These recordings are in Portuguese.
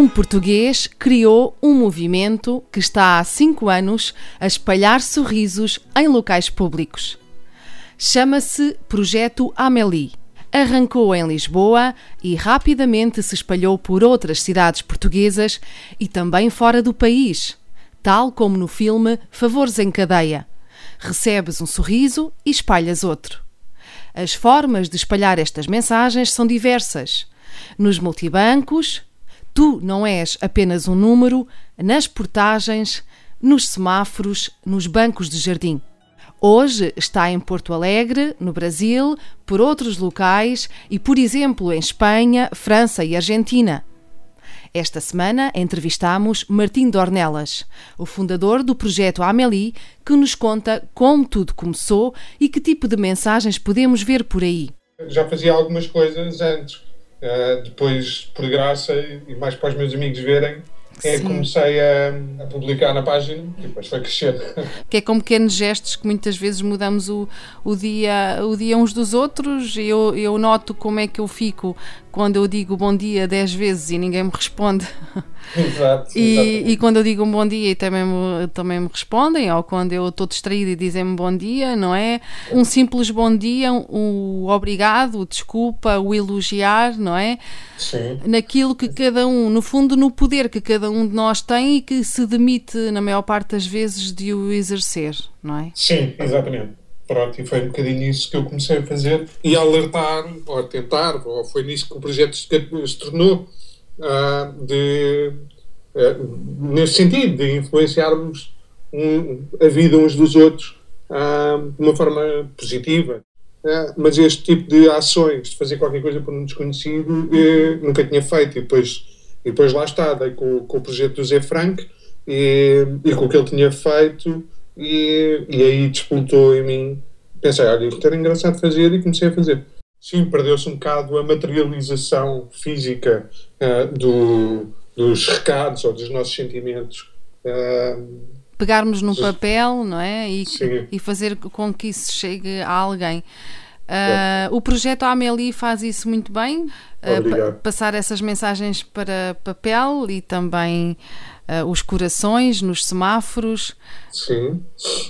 Um português criou um movimento que está há cinco anos a espalhar sorrisos em locais públicos. Chama-se Projeto Amélie. Arrancou em Lisboa e rapidamente se espalhou por outras cidades portuguesas e também fora do país, tal como no filme Favores em Cadeia. Recebes um sorriso e espalhas outro. As formas de espalhar estas mensagens são diversas. Nos multibancos, tu não és apenas um número, nas portagens, nos semáforos, nos bancos de jardim. Hoje está em Porto Alegre, no Brasil, por outros locais e, por exemplo, em Espanha, França e Argentina. Esta semana entrevistamos Martim Dornelas, o fundador do projeto Amélie, que nos conta como tudo começou e que tipo de mensagens podemos ver por aí. Já fazia algumas coisas antes, uh, depois, por graça e mais para os meus amigos verem, é que comecei a, a, publicar na página e depois foi crescer. Que é com pequenos gestos que muitas vezes mudamos o, o, dia, o dia uns dos outros. Eu, eu noto como é que eu fico quando eu digo bom dia dez vezes e ninguém me responde. Exato, e, e, quando eu digo um bom dia e também me, também me respondem, ou quando eu estou distraída e dizem-me bom dia, não é? Um simples bom dia, o obrigado, o desculpa, o elogiar, não é? Sim. Naquilo que cada um, no fundo, no poder que cada um de nós tem e que se demite, na maior parte das vezes, de o exercer, não é? Sim, exatamente. Pronto, e foi um bocadinho isso que eu comecei a fazer e a alertar, ou a tentar, ou foi nisso que o projeto se, tornou, uh, de, uh, nesse sentido, de influenciarmos um, a vida uns dos outros uh, de uma forma positiva. mas este tipo de ações, de fazer qualquer coisa por um desconhecido, eh, nunca tinha feito. E depois, e depois lá está, dei com, com o projeto do Zé Frank e, e com o que ele tinha feito e, e aí despoltou em mim. Pensei, olha, isto era engraçado fazer e comecei a fazer. Sim, perdeu-se um bocado a materialização física uh, do, dos recados ou dos nossos sentimentos. Uh, Pegarmos num papel, não é? E, e, fazer com que isso chegue a alguém. Uh, o projeto Amélie faz isso muito bem, uh, passar essas mensagens para papel e também uh, os corações nos semáforos. Sim.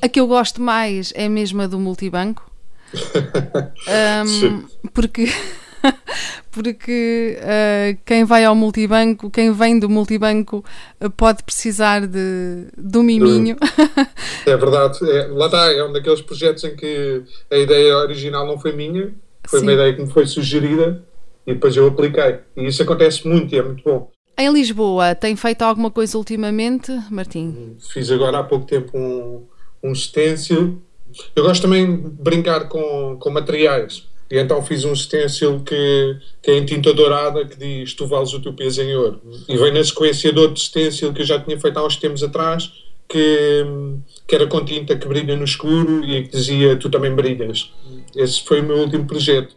A que eu gosto mais é mesmo a do multibanco. um, porque porque uh, quem vai ao multibanco, quem vem do multibanco, uh, pode precisar de, de um miminho. É verdade, é, lá está, é um daqueles projetos em que a ideia original não foi minha, foi Sim. uma ideia que me foi sugerida e depois eu apliquei. E isso acontece muito e é muito bom. Em Lisboa, tem feito alguma coisa ultimamente, Martim? Fiz agora há pouco tempo um, um stencil. Eu gosto também de brincar com, com materiais. E então fiz um stencil que, que é em tinta dourada que diz Tu vales o teu peso em ouro. E vem na sequência de outro stencil que eu já tinha feito há uns tempos atrás, que, que era com tinta que brilha no escuro e que dizia Tu também brilhas. Esse foi o meu último projeto.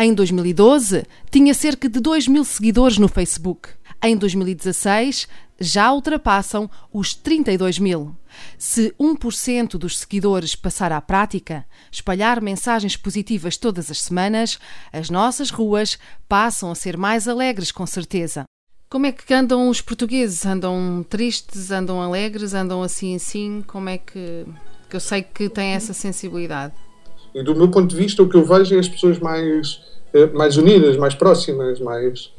Em 2012, tinha cerca de 2 mil seguidores no Facebook. Em 2016, já ultrapassam os 32 mil. Se 1% dos seguidores passar à prática, espalhar mensagens positivas todas as semanas, as nossas ruas passam a ser mais alegres, com certeza. Como é que andam os portugueses? Andam tristes, andam alegres, andam assim assim? Como é que, que eu sei que têm essa sensibilidade? E do meu ponto de vista, o que eu vejo é as pessoas mais, eh, mais unidas, mais próximas, mais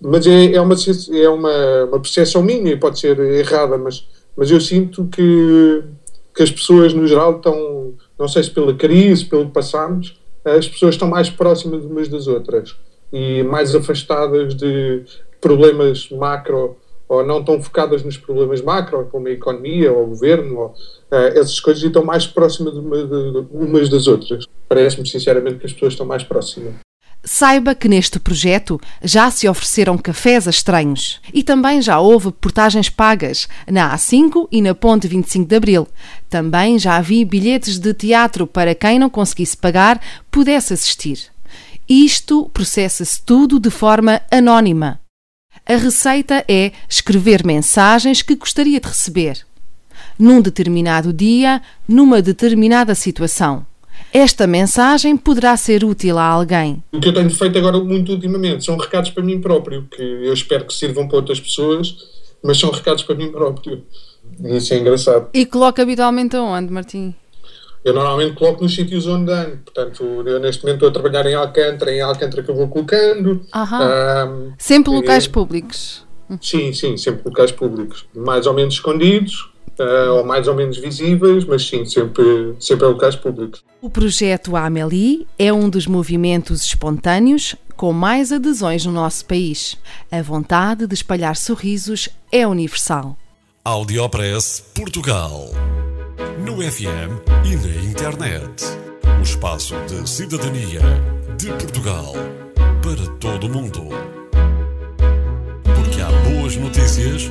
mas é, é, uma, é uma, uma percepção minha e pode ser errada, mas, mas eu sinto que, que as pessoas no geral estão, não sei se pela crise, pelo que passamos, as pessoas estão mais próximas umas das outras e mais afastadas de problemas macro ou não tão focadas nos problemas macro, como a economia ou o governo, ou, uh, essas coisas, e estão mais próximas de, uma, de, de umas das outras. Parece-me, sinceramente, que as pessoas estão mais próximas. Saiba que neste projeto já se ofereceram cafés a estranhos e também já houve portagens pagas na A5 e na Ponte 25 de Abril. Também já havia bilhetes de teatro para quem não conseguisse pagar pudesse assistir. Isto processa-se tudo de forma anónima. A receita é escrever mensagens que gostaria de receber num determinado dia, numa determinada situação. Esta mensagem poderá ser útil a alguém. O que eu tenho feito agora muito ultimamente são recados para mim próprio, que eu espero que sirvam para outras pessoas, mas são recados para mim próprio. E isso é engraçado. E coloca habitualmente aonde, Martim? Eu normalmente coloco nos sítios onde ando. Portanto, eu neste momento estou a trabalhar em Alcântara, em Alcântara que eu vou colocando. Um, sempre locais públicos? Sim, sim, sempre locais públicos. Mais ou menos escondidos, uh, ou mais ou menos visíveis, mas sim, sempre, sempre em locais públicos. O projeto Amélie é um dos movimentos espontâneos com mais adesões no nosso país. A vontade de espalhar sorrisos é universal. Audiopress Portugal. No FM e na internet. O espaço de cidadania de Portugal para todo o mundo. Porque há boas notícias